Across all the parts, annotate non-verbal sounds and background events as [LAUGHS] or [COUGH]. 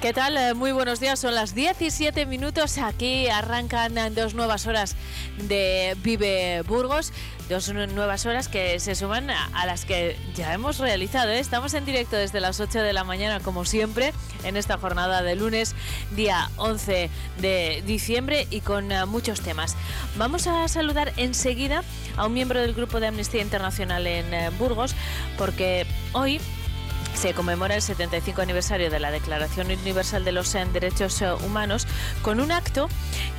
¿Qué tal? Eh, Muy buenos días. Son las 17 minutos. Aquí arrancan dos nuevas horas de Vive Burgos. Dos nuevas horas que se suman a las que ya hemos realizado. ¿eh? Estamos en directo desde las 8 de la mañana, como siempre, en esta jornada de lunes, día 11 de diciembre, y con eh, muchos temas. Vamos a saludar enseguida a un miembro del grupo de Amnistía Internacional en eh, Burgos, porque hoy se conmemora el 75 aniversario de la Declaración Universal de los Derechos Humanos con un acto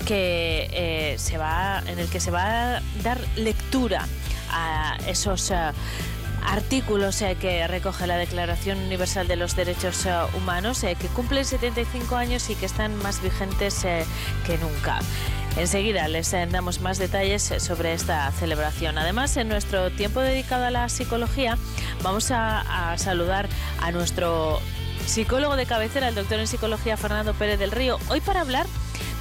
que eh, se va en el que se va a dar lectura a esos eh, artículos eh, que recoge la Declaración Universal de los Derechos Humanos que cumplen 75 años y que están más vigentes que nunca. Enseguida les damos más detalles sobre esta celebración. Además, en nuestro tiempo dedicado a la psicología, vamos a, a saludar a nuestro psicólogo de cabecera, el doctor en psicología Fernando Pérez del Río, hoy para hablar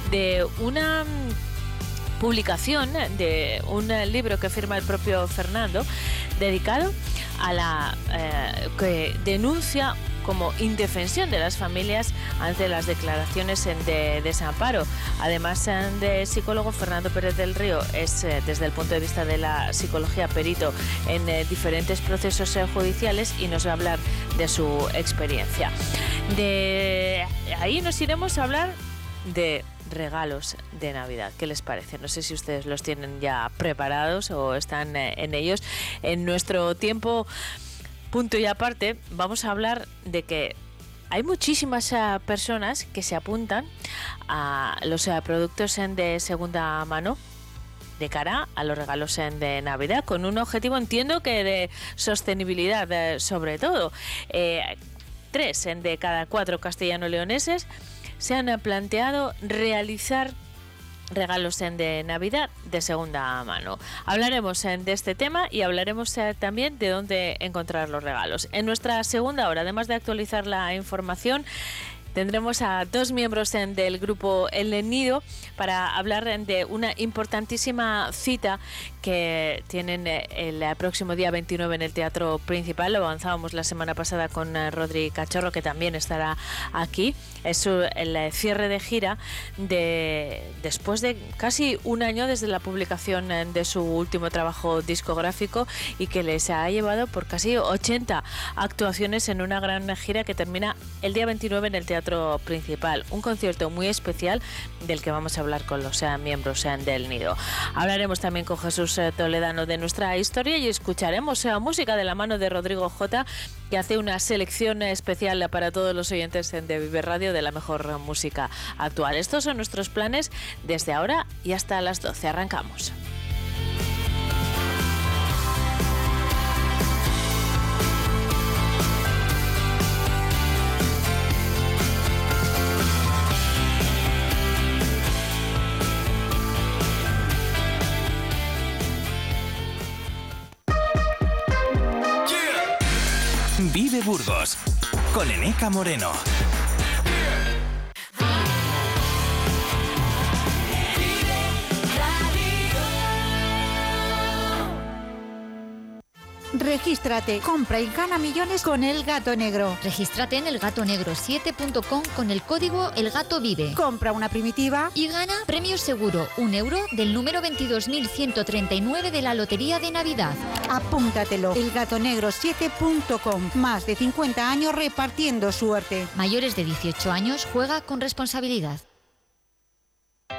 de una mm, publicación de un eh, libro que firma el propio Fernando dedicado a la eh, que denuncia como indefensión de las familias ante las declaraciones de desamparo. Además de psicólogo, Fernando Pérez del Río es, eh, desde el punto de vista de la psicología, perito en eh, diferentes procesos eh, judiciales y nos va a hablar de su experiencia. Ahí nos iremos a hablar de regalos de Navidad. ¿Qué les parece? No sé si ustedes los tienen ya preparados o están en ellos. En nuestro tiempo, punto y aparte, vamos a hablar de que hay muchísimas eh, personas que se apuntan a los eh, productos en de segunda mano de cara a los regalos en de Navidad, con un objetivo, entiendo que de sostenibilidad, eh, sobre todo. Eh, tres de cada cuatro castellano-leoneses se han planteado realizar regalos en de Navidad de segunda mano. Hablaremos de este tema y hablaremos eh, también de dónde encontrar los regalos. En nuestra segunda hora, además de actualizar la información, Tendremos a dos miembros del grupo El Nido para hablar de una importantísima cita que tienen eh, el eh, próximo día 29 en el Teatro Principal. Lo avanzábamos la semana pasada con eh, Rodri Cachorro, que también estará aquí. Es el cierre de gira de después de casi un año desde la publicación de su último trabajo discográfico y que les ha llevado por casi 80 actuaciones en una gran gira que termina el día 29 en el Teatro Principal. Un concierto muy especial del que vamos a hablar con los miembros del Nido. Hablaremos también con Jesús eh, Toledano de nuestra historia y escucharemos eh, música de la mano de Rodrigo J que hace una selección especial para todos los oyentes de Vive Radio de la mejor música actual. Estos son nuestros planes desde ahora y hasta las 12. Arrancamos. Burgos con Eneca Moreno. Regístrate, compra y gana millones con el gato negro. Regístrate en elgatonegro7.com con el código ELGATOVIVE Compra una primitiva y gana premio seguro, un euro del número 22.139 de la Lotería de Navidad. Apúntatelo. Elgatonegro7.com. Más de 50 años repartiendo suerte. Mayores de 18 años juega con responsabilidad.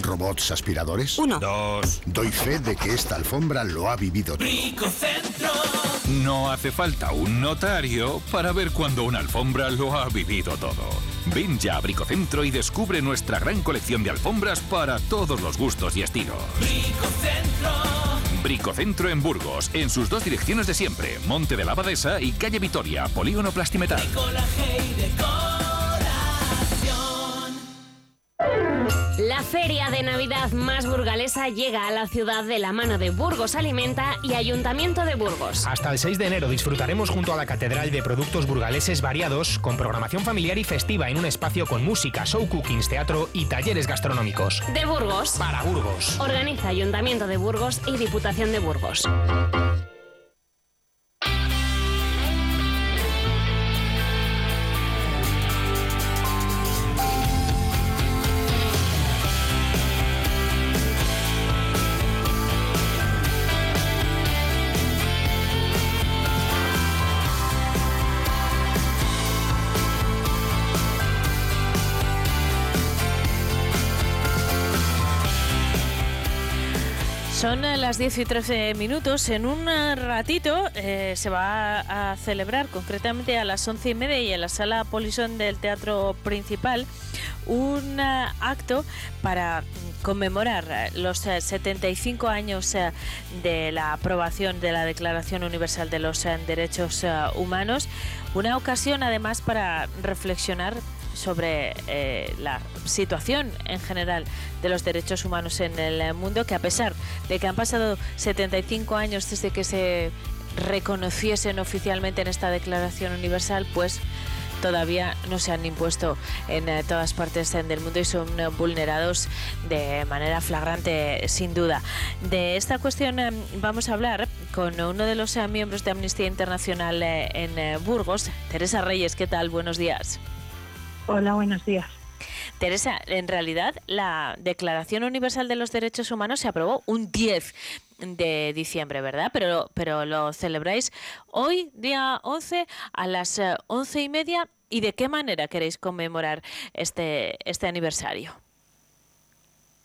¿Robots aspiradores? Uno. Dos. Doy fe de que esta alfombra lo ha vivido todo. No hace falta un notario para ver cuando una alfombra lo ha vivido todo. Ven ya a Bricocentro y descubre nuestra gran colección de alfombras para todos los gustos y estilos. Bricocentro en Burgos, en sus dos direcciones de siempre, Monte de la Abadesa y Calle Vitoria, Polígono Plastimetal. La feria de Navidad más burgalesa llega a la ciudad de la mano de Burgos Alimenta y Ayuntamiento de Burgos. Hasta el 6 de enero disfrutaremos junto a la Catedral de Productos Burgaleses variados, con programación familiar y festiva en un espacio con música, show cookings, teatro y talleres gastronómicos. De Burgos. Para Burgos. Organiza Ayuntamiento de Burgos y Diputación de Burgos. Las 10 y 13 minutos. En un eh, ratito eh, se va a celebrar, concretamente a las 11 y media y en la sala Polison del Teatro Principal, un acto para conmemorar los 75 años de la aprobación de la Declaración Universal de los Derechos Humanos. Una ocasión además para reflexionar sobre eh, la situación en general de los derechos humanos en el mundo, que a pesar de que han pasado 75 años desde que se reconociesen oficialmente en esta Declaración Universal, pues todavía no se han impuesto en eh, todas partes del mundo y son eh, vulnerados de manera flagrante, sin duda. De esta cuestión vamos a hablar con uno de los miembros de Amnistía Internacional en Burgos, Teresa Reyes. ¿Qué tal? Buenos días. Hola, buenos días. Teresa, en realidad la Declaración Universal de los Derechos Humanos se aprobó un 10 de diciembre, ¿verdad? Pero, pero lo celebráis hoy, día 11, a las eh, once y media. ¿Y de qué manera queréis conmemorar este, este aniversario?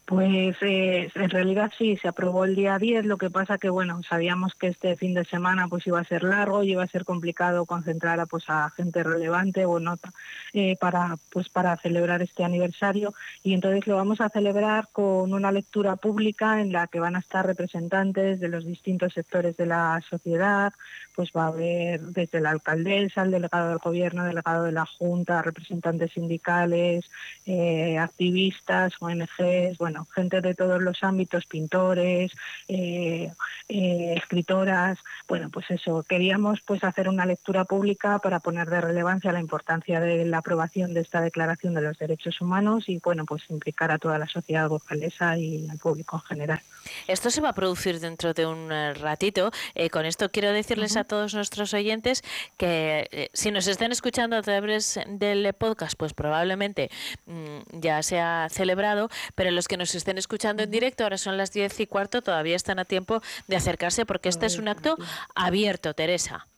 Pues eh, en realidad sí, se aprobó el día 10, lo que pasa que bueno, sabíamos que este fin de semana pues iba a ser largo y iba a ser complicado concentrar a, pues, a gente relevante o nota eh, para, pues, para celebrar este aniversario. Y entonces lo vamos a celebrar con una lectura pública en la que van a estar representantes de los distintos sectores de la sociedad, pues va a haber desde la alcaldesa, el delegado del gobierno, el delegado de la Junta, representantes sindicales, eh, activistas, ONGs, bueno, gente de todos los ámbitos, pintores, eh, eh, escritoras, bueno, pues eso, queríamos pues hacer una lectura pública para poner de relevancia la importancia de la aprobación de esta Declaración de los Derechos Humanos y bueno, pues implicar a toda la sociedad burgalesa y al público en general. Esto se va a producir dentro de un ratito. con esto quiero decirles a todos nuestros oyentes que si nos están escuchando a través del podcast, pues probablemente mm, ya se ha celebrado, pero los que nos estén escuchando en directo, ahora son las diez y cuarto, todavía están a tiempo de acercarse porque este es un acto abierto, Teresa.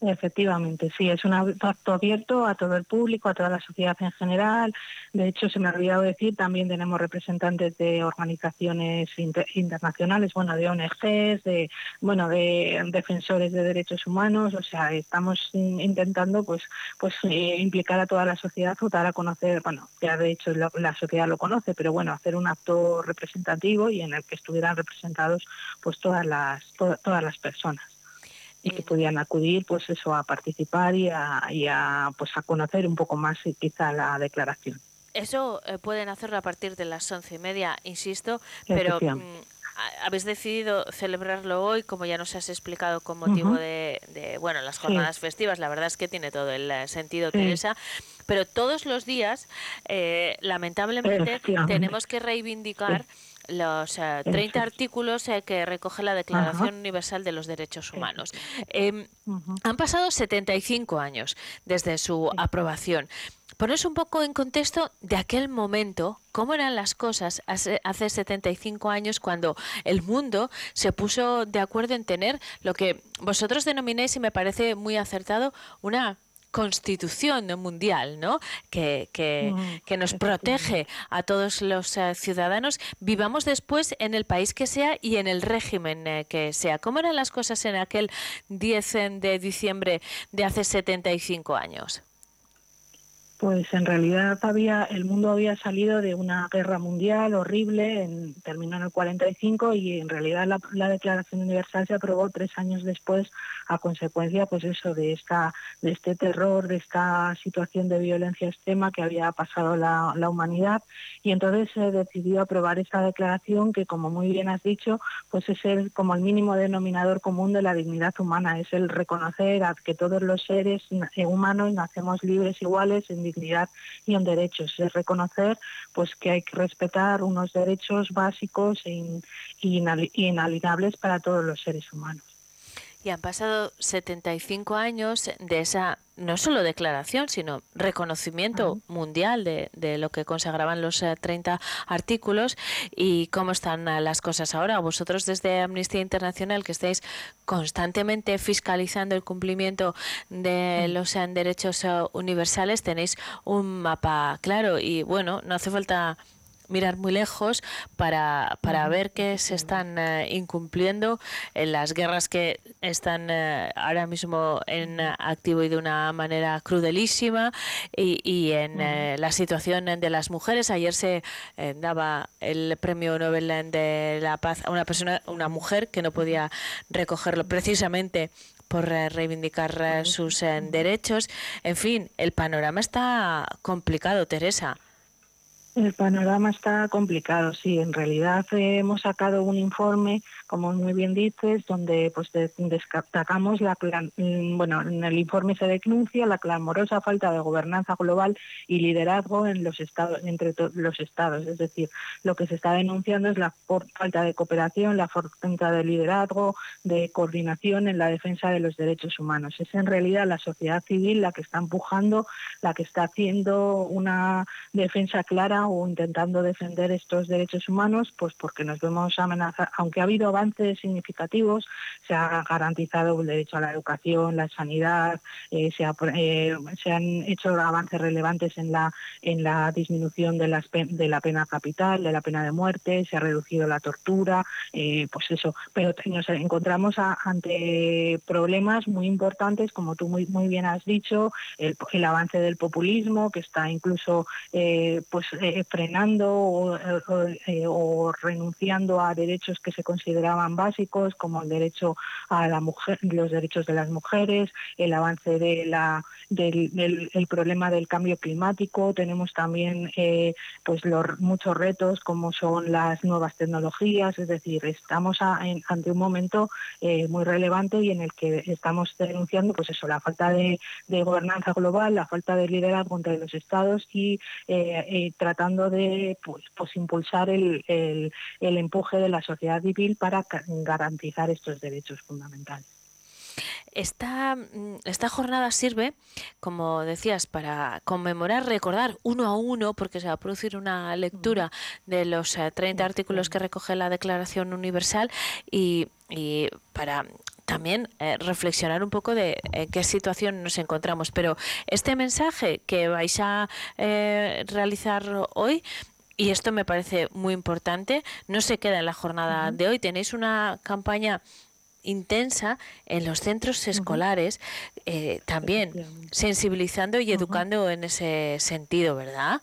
Efectivamente, sí, es un acto abierto a todo el público, a toda la sociedad en general. De hecho, se me ha olvidado decir, también tenemos representantes de organizaciones internacionales, bueno, de ONGs, de, bueno, de defensores de derechos humanos. O sea, estamos intentando, pues, pues eh, implicar a toda la sociedad o dar a conocer, bueno, ya de hecho la, sociedad lo conoce, pero bueno, hacer un acto representativo y en el que estuvieran representados, pues, todas las todas las personas y que pudieran acudir pues eso a participar y a, pues a conocer un poco más eh, quizá la declaración. Eso eh, pueden hacerlo a partir de las once y media, insisto, pero mm, habéis decidido celebrarlo hoy, como ya nos has explicado, con motivo de, bueno las jornadas festivas. La verdad es que tiene todo el eh, sentido, Teresa. Pero todos los días, lamentablemente, tenemos que reivindicar los 30 eh, artículos eh, que recoge la Declaración Universal de los Derechos Humanos. Em, han pasado 75 años desde su aprobación. Pones un poco en contexto de aquel momento, cómo eran las cosas hace, hace 75 años cuando el mundo se puso de acuerdo en tener lo que vosotros denomináis, y me parece muy acertado, una constitución mundial, ¿no? Que, que, nos protege a todos los eh, ciudadanos, vivamos después en el país que sea y en el régimen eh, que sea. ¿Cómo eran las cosas en aquel 10 de diciembre de hace 75 años? Pues en realidad había el mundo había salido de una guerra mundial horrible, en, terminó en el 45 y en realidad la, Declaración Universal se aprobó tres años después a consecuencia, pues eso de esta de este terror, de esta situación de violencia extrema que había pasado la, la humanidad. Y entonces se decidió aprobar esta declaración que, como muy bien has dicho, pues es el como el mínimo denominador común de la dignidad humana, es el reconocer que todos los seres humanos nacemos libres iguales en dignidad y en derechos. Es reconocer pues que hay que respetar unos derechos básicos e inalienables para todos los seres humanos. Y han pasado 75 años de esa, no solo declaración, sino reconocimiento mundial de, de, lo que consagraban los 30 eh, artículos. Y cómo están eh, las cosas ahora. Vosotros desde Amnistía Internacional, que estáis constantemente fiscalizando el cumplimiento de los eh, derechos universales, tenéis un mapa claro. Y bueno, no hace falta mirar muy lejos para, para ver que se están eh, incumpliendo en las guerras que están eh, ahora mismo en activo y de una manera crudelísima y, y en eh, la situación de las mujeres. Ayer se daba el premio Nobel de la Paz a una persona, una mujer que no podía recogerlo precisamente por reivindicar sus derechos. En fin, el panorama está complicado, Teresa. El panorama está complicado, sí. En realidad eh, hemos sacado un informe, como muy bien dices, donde pues destacamos la mm, bueno, en el informe se denuncia la clamorosa falta de gobernanza global y liderazgo en los estados entre los estados, es decir, lo que se está denunciando es la falta de cooperación, la falta de liderazgo, de coordinación en la defensa de los derechos humanos. Es en realidad la sociedad civil la que está empujando, la que está haciendo una defensa clara o intentando defender estos derechos humanos, pues porque nos vemos amenazados, aunque ha habido avances significativos, se ha garantizado el derecho a la educación, la sanidad, eh, se, eh, se, han hecho avances relevantes en la, en la disminución de, la pena capital, de la pena de muerte, se ha reducido la tortura, eh, pues eso, pero nos encontramos ante problemas muy importantes, como tú muy, muy bien has dicho, el, avance del populismo, que está incluso pues frenando eh, o, renunciando a derechos que se básicos, como el derecho a la mujer, los derechos de las mujeres, el avance de la, del, el problema del cambio climático. Tenemos también eh, pues los muchos retos como son las nuevas tecnologías, es decir, estamos ante un momento eh, muy relevante y en el que estamos denunciando pues eso, la falta de, gobernanza global, la falta de liderazgo entre los estados y tratando de pues, pues impulsar el, el, empuje de la sociedad civil para garantizar estos derechos fundamentales. Esta, mm, esta, jornada sirve, como decías, para conmemorar, recordar uno a uno, porque se va a producir una lectura de los 30 eh, artículos que recoge la Declaración Universal y, y para también eh, reflexionar un poco de en eh, qué situación nos encontramos. Pero este mensaje que vais a eh, realizar hoy y esto me parece muy importante, no se queda en la jornada de hoy. Tenéis una campaña intensa en los centros escolares, también sensibilizando y educando en ese sentido, ¿verdad?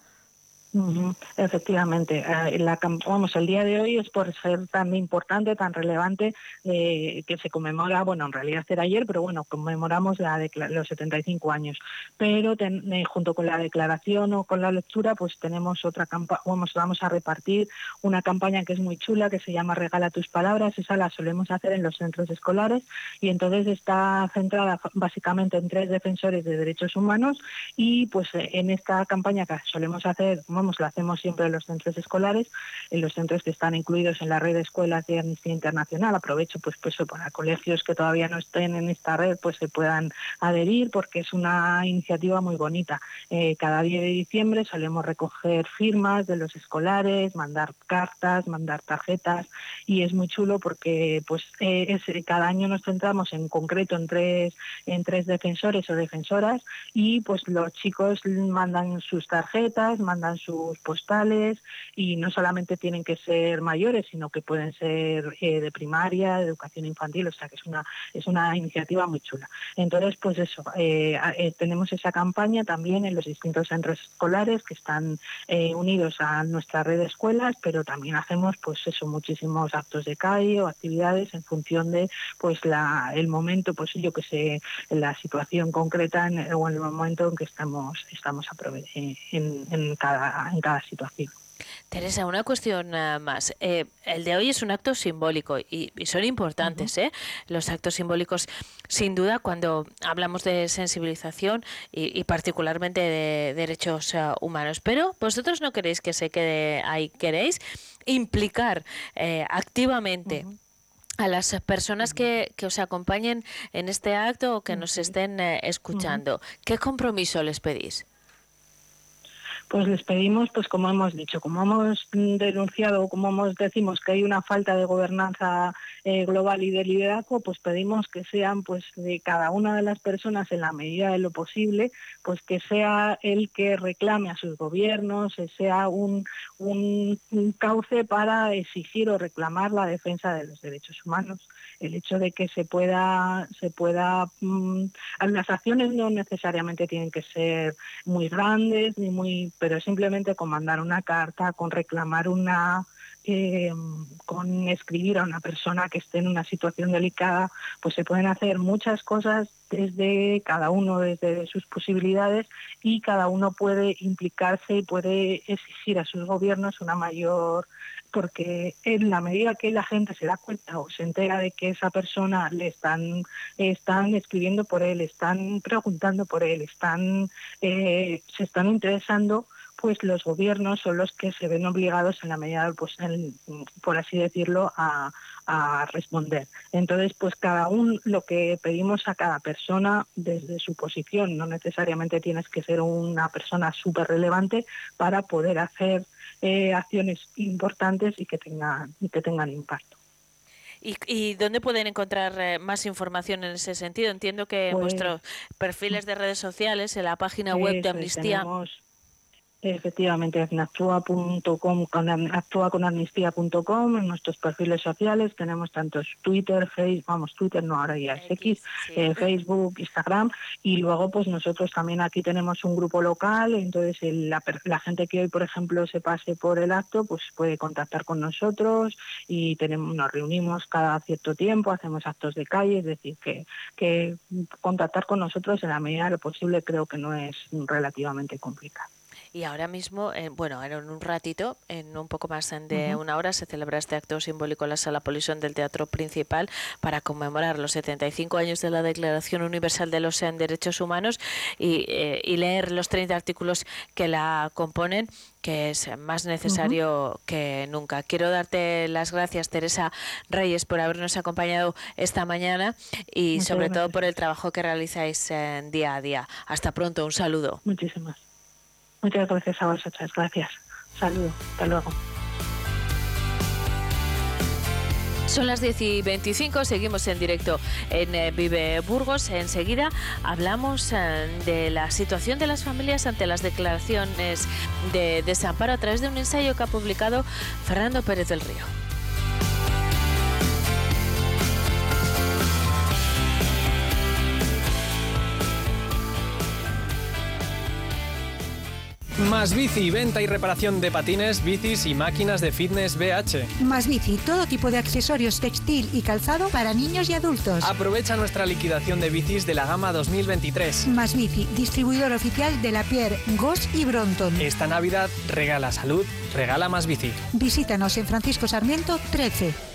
Efectivamente, eh, la, vamos, el día de hoy es por ser tan importante, tan relevante, eh, que se conmemora, bueno, en realidad era ayer, pero bueno, conmemoramos la los 75 años. Pero eh, junto con la declaración o con la lectura, pues tenemos otra campaña, vamos, vamos a repartir una campaña que es muy chula, que se llama Regala tus palabras, esa la solemos hacer en los centros escolares y entonces está centrada básicamente en tres defensores de derechos humanos y pues en esta campaña que solemos hacer, lo hacemos siempre en los centros escolares, en los centros que están incluidos en la red de escuelas de Amnistía Internacional. Aprovecho pues, pues para colegios que todavía no estén en esta red, pues se puedan adherir porque es una iniciativa muy bonita. Eh, cada día de diciembre solemos recoger firmas de los escolares, mandar cartas, mandar tarjetas y es muy chulo porque pues eh, cada año nos centramos en concreto en tres, en tres defensores o defensoras y pues los chicos mandan sus tarjetas, mandan su postales y no solamente tienen que ser mayores, sino que pueden ser eh, de primaria, de educación infantil, o sea que es una, es una iniciativa muy chula. Entonces, pues eso, eh, eh, tenemos esa campaña también en los distintos centros escolares que están unidos a nuestra red de escuelas, pero también hacemos pues eso, muchísimos actos de calle o actividades en función de pues la, el momento, pues yo que sé, la situación concreta en, o en el momento en que estamos, estamos en, en, cada, en cada situación. Teresa, una cuestión más. Eh, el de hoy es un acto simbólico y, son importantes ¿eh? los actos simbólicos, sin duda, cuando hablamos de sensibilización y, particularmente de derechos eh, humanos. Pero vosotros no queréis que se quede ahí, queréis implicar eh, activamente. a las personas que, que, os acompañen en este acto o que nos estén escuchando, ¿qué compromiso les pedís? Pues les pedimos, pues como hemos dicho, como hemos denunciado, como hemos decimos que hay una falta de gobernanza eh, global y de liderazgo, pues pedimos que sean pues de cada una de las personas en la medida de lo posible, pues que sea el que reclame a sus gobiernos, sea un, un cauce para exigir o reclamar la defensa de los derechos humanos el hecho de que se pueda, se pueda, mm, las acciones no necesariamente tienen que ser muy grandes, ni muy, pero simplemente con mandar una carta, con reclamar una, eh, con escribir a una persona que esté en una situación delicada, pues se pueden hacer muchas cosas desde cada uno, desde sus posibilidades y cada uno puede implicarse y puede exigir a sus gobiernos una mayor porque en la medida que la gente se da cuenta o se entera de que esa persona le están, están escribiendo por él, están preguntando por él, están, eh, se están interesando, pues los gobiernos son los que se ven obligados en la medida, pues, por así decirlo, a, responder. Entonces, pues cada uno lo que pedimos a cada persona desde su posición, no necesariamente tienes que ser una persona súper relevante para poder hacer eh, acciones importantes y que tengan, y que tengan impacto. ¿Y, dónde pueden encontrar eh, más información en ese sentido? Entiendo que en pues vuestros perfiles de redes sociales, en la página web de Amnistía. Efectivamente, en actúa.com, actúa con amnistía.com, en nuestros perfiles sociales. Tenemos tantos Twitter, Facebook, vamos, Twitter no, ahora ya es X, eh, Facebook, Instagram, y luego pues nosotros también aquí tenemos un grupo local, entonces la, la, gente que hoy, por ejemplo, se pase por el acto, pues puede contactar con nosotros. Y tenemos, nos reunimos cada cierto tiempo, hacemos actos de calle, es decir, que, que contactar con nosotros en la medida de lo posible creo que no es relativamente complicado. Y ahora mismo, eh, bueno, en un ratito, en un poco más de una hora, se celebra este acto simbólico en la sala Polisón del Teatro Principal para conmemorar los 75 años de la Declaración Universal de los Derechos Humanos eh, y, leer los 30 artículos que la componen que es más necesario que nunca. Quiero darte las gracias, Teresa Reyes, por habernos acompañado esta mañana y sobre todo por el trabajo que realizáis en día a día. Hasta pronto, un saludo. Muchísimas Muchas gracias a vosotras, gracias. Saludo, hasta luego. Son las 10 y 25, seguimos en directo en eh, Vive Burgos. Enseguida hablamos eh, de la situación de las familias ante las declaraciones de desamparo a través de un ensayo que ha publicado Fernando Pérez del Río. Más Bici, venta y reparación de patines, bicis y máquinas de fitness BH. Más Bici, todo tipo de accesorios textil y calzado para niños y adultos. Aprovecha nuestra liquidación de bicis de la gama 2023. Más Bici, distribuidor oficial de la Pierre, Goss y Bronton. Esta Navidad regala salud, regala Más Bici. Visítanos en Francisco Sarmiento 13.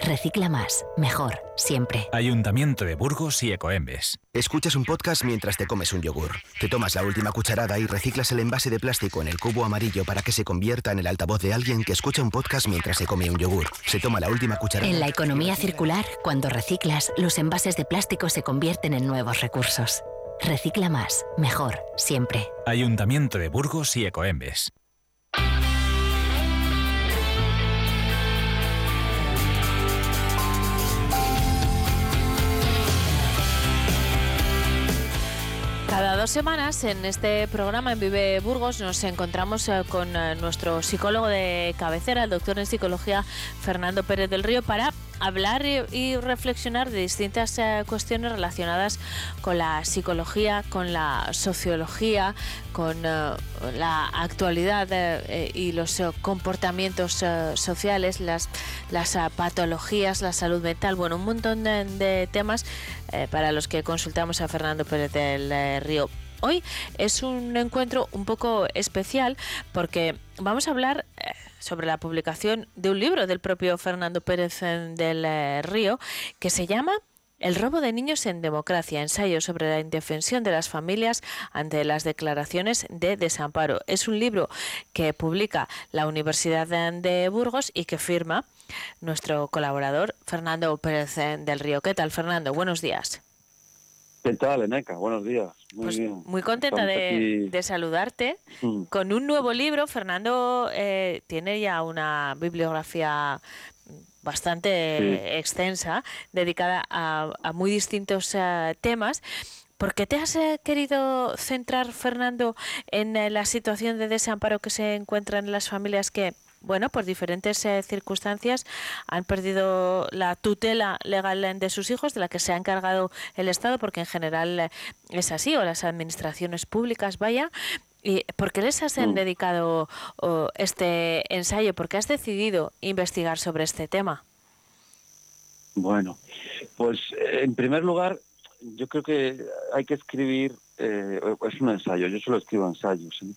Recicla más, mejor, siempre. Ayuntamiento de Burgos y Ecoembes. Escuchas un podcast mientras te comes un yogur. Te tomas la última cucharada y reciclas el envase de plástico en el cubo amarillo para que se convierta en el altavoz de alguien que escucha un podcast mientras se come un yogur. Se toma la última cucharada. En la economía circular, cuando reciclas, los envases de plástico se convierten en nuevos recursos. Recicla más, mejor, siempre. Ayuntamiento de Burgos y Ecoembes. Dos semanas en este programa en Vive Burgos nos encontramos eh, con eh, nuestro psicólogo de cabecera, el doctor en psicología Fernando Pérez del Río, para hablar y, reflexionar de distintas eh, cuestiones relacionadas con la psicología, con la sociología, con eh, la actualidad eh, y los comportamientos sociales, las, patologías, la salud mental, bueno, un montón de, de temas para los que consultamos a Fernando Pérez del Río. Hoy es un encuentro un poco especial porque vamos a hablar sobre la publicación de un libro del propio Fernando Pérez del eh, Río que se llama el robo de niños en democracia, ensayo sobre la indefensión de las familias ante las declaraciones de desamparo. Es un libro que publica la Universidad de de Burgos y que firma nuestro colaborador Fernando Pérez eh, del Río. ¿Qué tal, Fernando? Buenos días. ¿Qué tal, Eneca? Buenos días. Muy Pues bien. muy contenta de, saludarte. Mm. Con un nuevo libro, Fernando eh, tiene ya una bibliografía bastante Sí. extensa dedicada a, a muy distintos eh, temas. ¿Por qué te has eh, querido centrar, Fernando, en eh, la situación de desamparo que se encuentran las familias que, bueno, por diferentes eh, circunstancias han perdido la tutela legal eh, de sus hijos, de la que se ha encargado el Estado, porque en general eh, es así, o las administraciones públicas, vaya. ¿Y por qué les has Mm. dedicado oh, este ensayo? ¿Por qué has decidido investigar sobre este tema? Bueno, pues en primer lugar, yo creo que hay que escribir, eh, es un ensayo, yo solo escribo ensayos. ¿eh?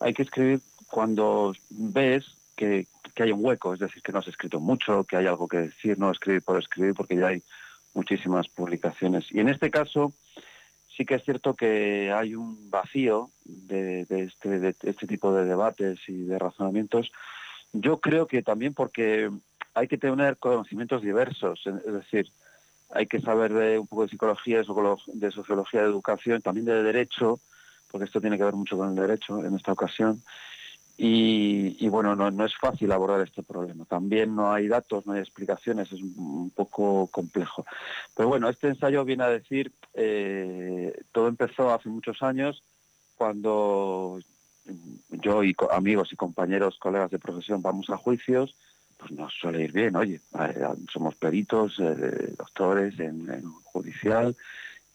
Hay que escribir cuando ves que, hay un hueco, es decir, que no has escrito mucho, que hay algo que decir, no escribir por escribir, porque ya hay muchísimas publicaciones. Y en este caso, sí que es cierto que hay un vacío de, este, este tipo de debates y de razonamientos. Yo creo que también porque hay que tener conocimientos diversos, es decir, hay que saber un poco de psicología, de sociología, de educación, también de derecho, porque esto tiene que ver mucho con el derecho en esta ocasión. Y, bueno, no, no es fácil abordar este problema. También no hay datos, no hay explicaciones, es un- poco complejo. Pero bueno, este ensayo viene a decir, eh, todo empezó hace muchos años cuando yo y amigos y compañeros, colegas de profesión vamos a juicios, pues nos suele ir bien, oye, eh, somos peritos, eh, doctores en, judicial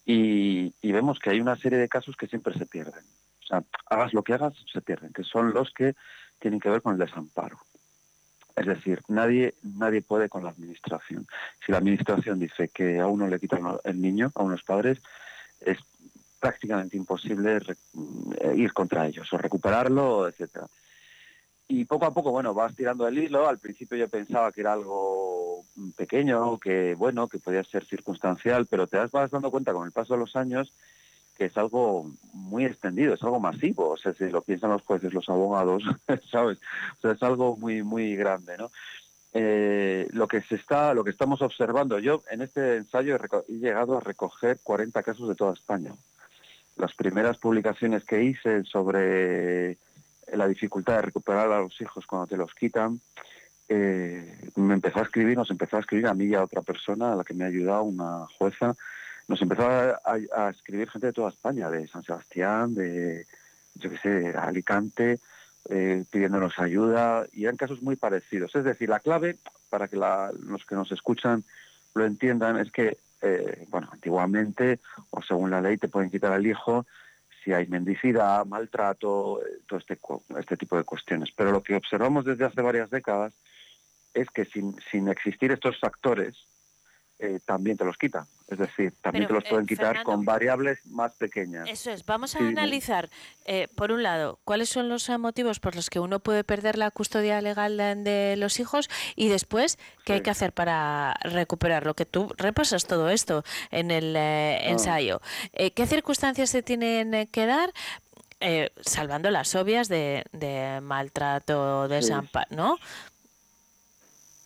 y vemos que hay una serie de casos que siempre se pierden. O sea, hagas lo que hagas, se pierden, que son los que tienen que ver con el desamparo. Es decir, nadie, nadie puede con la administración. Si la administración dice que a uno le quitan el niño, a unos padres, es prácticamente imposible eh, ir contra ellos o recuperarlo, etcétera. Y poco a poco, bueno, vas tirando el hilo. Al principio yo pensaba que era algo pequeño, que bueno, que podía ser circunstancial, pero te vas dando cuenta con el paso de los años es algo muy extendido, es algo masivo. O sea, si lo piensan los jueces, los abogados, [LAUGHS] ¿sabes? O es algo muy, muy grande, ¿no? Eh, lo que se está, lo que estamos observando, yo en este ensayo he llegado a recoger 40 casos de toda España. Las primeras publicaciones que hice sobre la dificultad de recuperar a los hijos cuando te los quitan, eh, me empezó a escribir, nos empezó a escribir a mí y a otra persona, a la que me ha ayudado, una jueza, nos empezó a, escribir gente de toda España, de San Sebastián, de, yo qué sé, Alicante, eh, pidiéndonos ayuda, y eran casos muy parecidos. Es decir, la clave, para que los que nos escuchan lo entiendan, es que, eh, bueno, antiguamente, o según la ley, te pueden quitar al hijo si hay mendicidad, maltrato, eh, todo este, este tipo de cuestiones. Pero lo que observamos desde hace varias décadas es que sin, sin existir estos factores, eh, también te los quitan. Es decir, también Pero, te los pueden eh, quitar Fernando, con variables más pequeñas. Eso es, vamos a Sí, analizar, eh, por un lado, cuáles son los eh, motivos por los que uno puede perder la custodia legal de, de los hijos y después qué hay que hacer para recuperarlo, que tú repasas todo esto en el Ah. ensayo. ¿Qué circunstancias se tienen que dar? Eh, salvando las obvias de, de maltrato, Sí. desamparo, ¿no?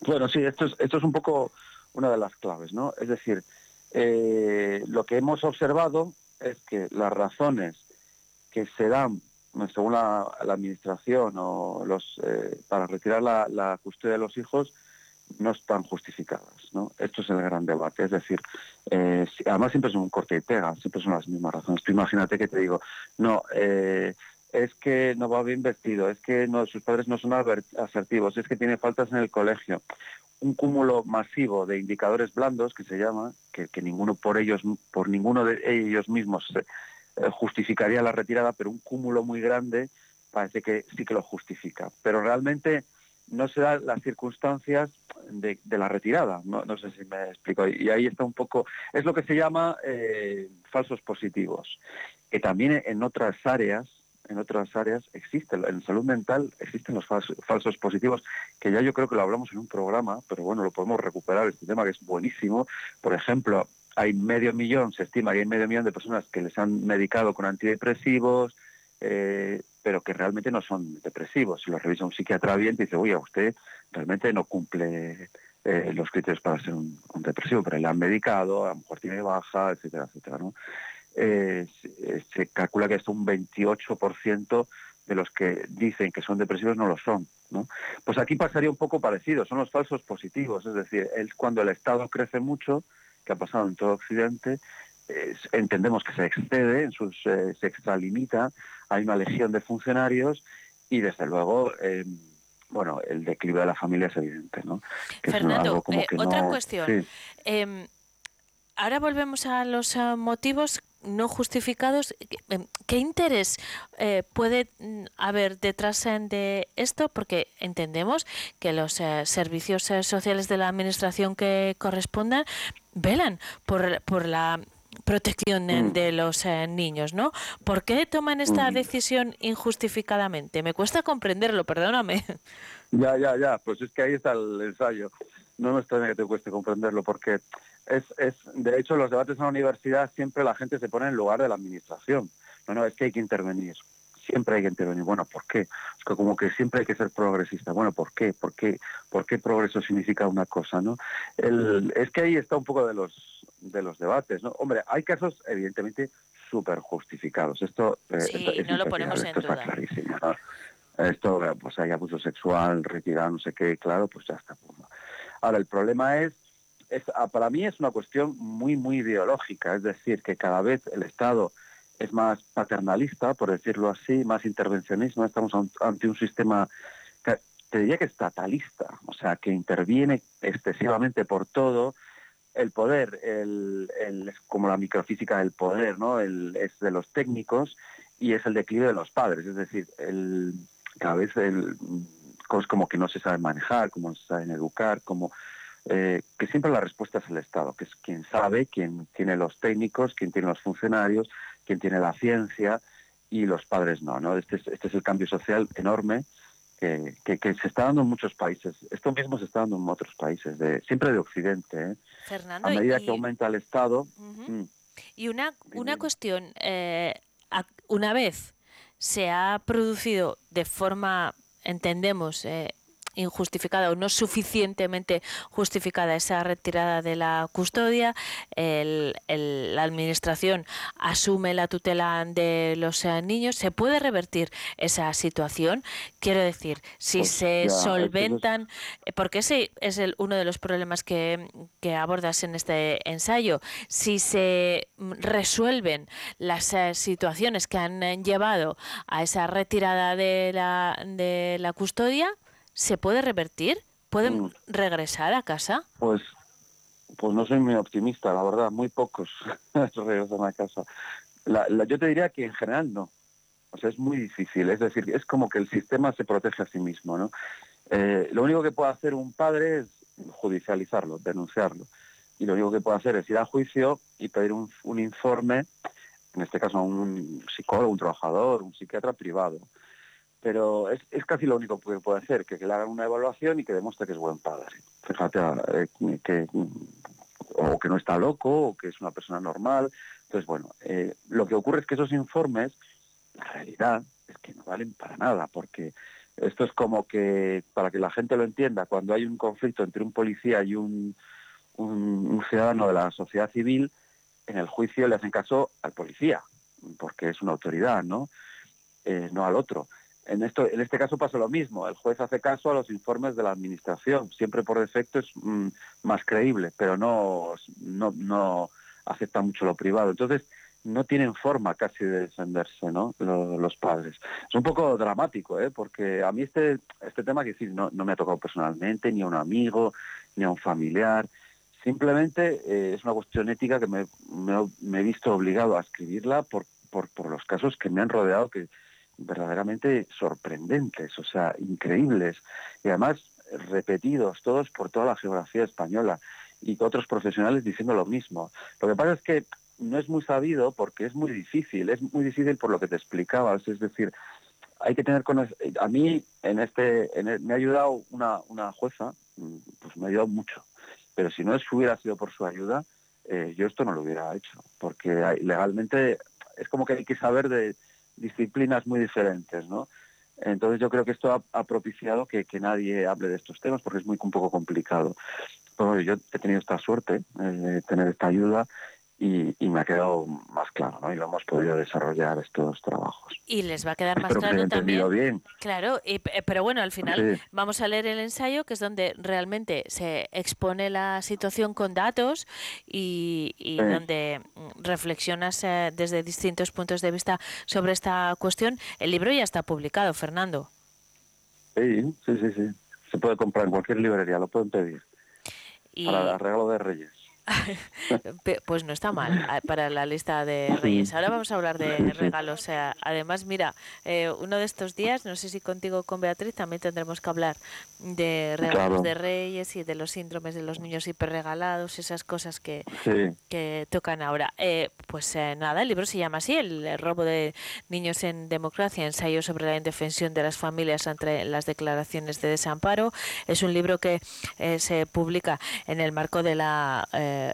Bueno, sí, esto es, esto es un poco una de las claves, ¿no? Es decir, eh, lo que hemos observado es que las razones que se dan según la, administración o los eh, para retirar la, custodia de los hijos no están justificadas. ¿no? Esto es el gran debate. Es decir, eh, además siempre es un corte y pega, siempre son las mismas razones. Tú imagínate que te digo, no, es que no va bien vestido, es que no, sus padres no son asertivos, es que tiene faltas en el colegio. Un cúmulo masivo de indicadores blandos, que se llama, que, que ninguno por ellos, por ninguno de ellos mismos eh, justificaría la retirada, pero un cúmulo muy grande parece que sí que lo justifica. Pero realmente no se dan las circunstancias de, la retirada. No, sé si me explico. Y ahí está un poco, es lo que se llama eh, falsos positivos, que también en otras áreas, en otras áreas existen, en salud mental existen los falsos, positivos, que ya yo creo que lo hablamos en un programa, pero bueno, lo podemos recuperar, este tema que es buenísimo. Por ejemplo, hay medio millón, se estima que hay medio millón de personas que les han medicado con antidepresivos, eh, pero que realmente no son depresivos. Si lo revisa un psiquiatra bien, dice, oye, usted realmente no cumple eh, los criterios para ser un, depresivo, pero le han medicado, a lo mejor tiene baja, etcétera, etcétera. ¿no? Eh, se, calcula que hasta un 28% de los que dicen que son depresivos no lo son. ¿no? Pues aquí pasaría un poco parecido, son los falsos positivos, es decir, es cuando el Estado crece mucho, que ha pasado en todo Occidente, entendemos que se excede, en sus, eh, se extralimita, hay una legión de funcionarios y desde luego, eh, bueno, el declive de la familia es evidente, ¿no? Fernando, eh, otra cuestión. Em, ahora volvemos a los motivos no justificados. Em, ¿Qué interés puede mm, haber detrás de esto? Porque entendemos que los servicios sociales de la administración que correspondan velan por, por la protección mm. de los eh, niños, ¿no? ¿Por qué toman esta mm. decisión injustificadamente? Me cuesta comprenderlo, perdóname. Ya, ya, ya, pues es que ahí está el ensayo. No me extraña que te cueste comprenderlo, porque es, es, de hecho, los debates en la universidad siempre la gente se pone en lugar de la administración. No, no, es que hay que intervenir siempre hay que intervenir. Bueno, ¿por qué? Es que como que siempre hay que ser progresista. Bueno, ¿por qué? ¿Por qué, ¿Por qué progreso significa una cosa? ¿no? El, es que ahí está un poco de los, de los debates. ¿no? Hombre, hay casos evidentemente súper justificados. Esto, eh, sí, no lo ponemos en duda. Está clarísimo. Esto, pues hay abuso sexual, retirado, no sé qué, claro, pues ya está. Pues, Ahora, el problema es, es, para mí es una cuestión muy, muy ideológica. Es decir, que cada vez el Estado es más paternalista, por decirlo así, más intervencionismo. Estamos ante un sistema, que te diría que estatalista, o sea, que interviene excesivamente por todo. El poder, el, el, como la microfísica del poder, ¿no? El, es de los técnicos y es el declive de los padres. Es decir, el, cada vez el, cosas como que no se saben manejar, como no se saben educar, como eh, que siempre la respuesta es el Estado, que es quien sabe, quien tiene los técnicos, quien tiene los funcionarios, quien tiene la ciencia y los padres no. ¿no? Este, es, este es el cambio social enorme que, que, se está dando en muchos países. Esto mismo se está dando en otros países, de, siempre de Occidente. ¿eh? Fernando, a medida que aumenta el Estado. Mm. Y una, una cuestión, eh, una vez se ha producido de forma, entendemos, eh, injustificada o no suficientemente justificada esa retirada de la custodia, la Administración asume la tutela de los eh, niños, ¿se puede revertir esa situación? Quiero decir, si pues se solventan, eh, porque ese es el, uno de los problemas que, abordas en este ensayo, si se resuelven las eh, situaciones que han llevado a esa retirada de la, de la custodia, ¿se puede revertir? ¿Pueden mm. regresar a casa? Pues, pues no soy muy optimista, la verdad, muy pocos [LAUGHS] regresan a casa. yo te diría que en general no. O sea, es muy difícil. Es decir, es como que el sistema se protege a sí mismo, ¿no? Eh, lo único que puede hacer un padre es judicializarlo, denunciarlo. Y lo único que puede hacer es ir a juicio y pedir un, un informe, en este caso a un psicólogo, un trabajador, un psiquiatra privado pero es, es, casi lo único que puede hacer, que, le hagan una evaluación y que demuestre que es buen padre. Fíjate, eh, que, o que no está loco, o que es una persona normal. Entonces, bueno, eh, lo que ocurre es que esos informes, la realidad es que no valen para nada, porque esto es como que, para que la gente lo entienda, cuando hay un conflicto entre un policía y un, un ciudadano de la sociedad civil, en el juicio le hacen caso al policía, porque es una autoridad, ¿no? Eh, no al otro. En, esto, en este caso pasa lo mismo. El juez hace caso a los informes de la administración. Siempre por defecto es mm, más creíble, pero no, no, no acepta mucho lo privado. Entonces, no tienen forma casi de defenderse, ¿no? Los, padres. Es un poco dramático, ¿eh? Porque a mí este, este tema que decir, no, no me ha tocado personalmente, ni a un amigo, ni a un familiar. Simplemente eh, es una cuestión ética que me, me, he visto obligado a escribirla por, por, por los casos que me han rodeado, que verdaderamente sorprendentes, o sea, increíbles. Y además repetidos todos por toda la geografía española y otros profesionales diciendo lo mismo. Lo que pasa es que no es muy sabido porque es muy difícil, es muy difícil por lo que te explicabas, es decir, hay que tener con a mí en este me ha ayudado una, una jueza, mm, pues me ha ayudado mucho, pero si no es, hubiera sido por su ayuda, eh, yo esto no lo hubiera hecho, porque legalmente es como que hay que saber de disciplinas muy diferentes, ¿no? Entonces yo creo que esto ha, propiciado que, nadie hable de estos temas porque es muy un poco complicado. Pero yo he tenido esta suerte eh, de tener esta ayuda y, me ha quedado más claro, ¿no? Y lo hemos podido desarrollar estos trabajos. Y les va a quedar más claro también. Bien. Claro, y, pero bueno, al final vamos a leer el ensayo, que es donde realmente se expone la situación con datos y, donde reflexionas eh, desde distintos puntos de vista sobre esta cuestión. El libro ya está publicado, Fernando. Sí, sí, sí, sí. Se puede comprar en cualquier librería, lo pueden pedir. Para el regalo de Reyes. Pues no está mal ah, para la lista de Reyes. Ahora vamos a hablar de [LAUGHS] regalos. Además, mira, eh, uno de estos días, no sé si contigo con Beatriz, también tendremos que hablar de regalos de Reyes y de los síndromes de los niños hiperregalados, esas cosas que, que tocan ahora. Eh, pues eh, nada, el libro se llama así, El robo de niños en democracia, ensayo sobre la indefensión de las familias ante las declaraciones de desamparo. Es un libro que se publica en el marco de la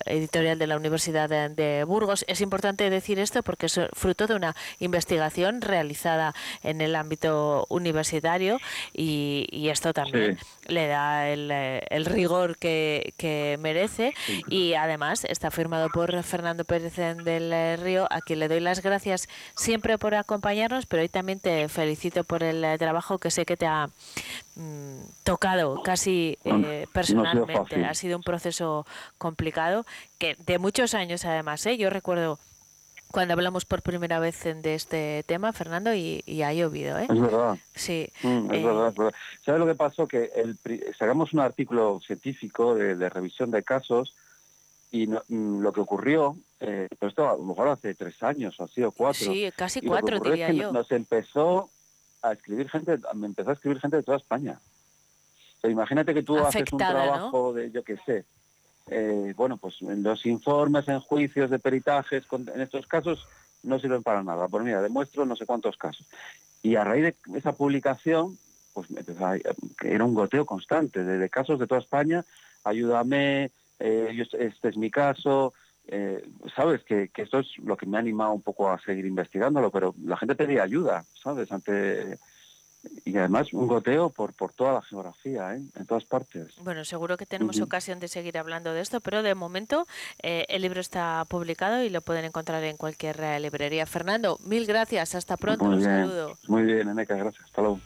editorial de la Universidad de, Burgos. Es importante decir esto porque es fruto de una investigación realizada en el ámbito universitario y, esto también le da el, rigor que, merece y además está firmado por Fernando Pérez del Río, a quien le doy las gracias siempre por acompañarnos, pero hoy también te felicito por el trabajo que sé que te ha mm, tocado casi eh, personalmente. ha sido un proceso complicado que de muchos años además. ¿eh? Yo recuerdo cuando hablamos por primera vez de este tema, Fernando, y, ha llovido, ¿eh? Es verdad. Sí. Mm, es, verdad, es, verdad, ¿Sabes lo que pasó? Que el, sacamos un artículo científico de, revisión de casos y mm, lo que ocurrió, eh, pero esto a lo mejor hace tres años o así o cuatro. Sí, casi cuatro, diría es yo. Nos empezó a escribir gente, me empezó a escribir gente de toda España. imagínate que tú haces un trabajo de, yo qué sé, eh, bueno, pues los informes, en juicios de peritajes, en estos casos no sirven para nada. Pues mira, demuestro no sé cuántos casos. Y a raíz de esa publicación, pues era un goteo constante de, casos de toda España. Ayúdame, eh, este es mi caso. Eh, sabes que, que, esto es lo que me ha animado un poco a seguir investigándolo, pero la gente pedía ayuda, ¿sabes? Ante y además un goteo por, por toda la geografía, ¿eh? en todas partes. Bueno, seguro que tenemos ocasión de seguir hablando de esto, pero de momento eh, el libro está publicado y lo pueden encontrar en cualquier eh, librería. Fernando, mil gracias, hasta pronto, un saludo. Muy bien, Eneca, gracias, hasta luego.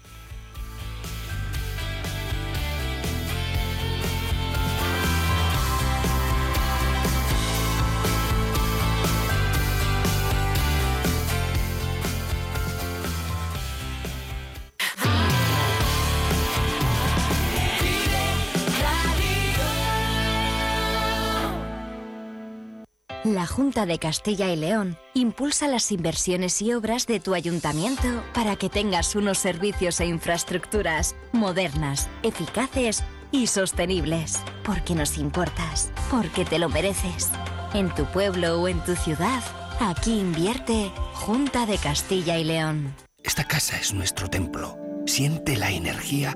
Junta de Castilla y León impulsa las inversiones y obras de tu ayuntamiento para que tengas unos servicios e infraestructuras modernas, eficaces y sostenibles. Porque nos importas, porque te lo mereces. En tu pueblo o en tu ciudad, aquí invierte Junta de Castilla y León. Esta casa es nuestro templo. Siente la energía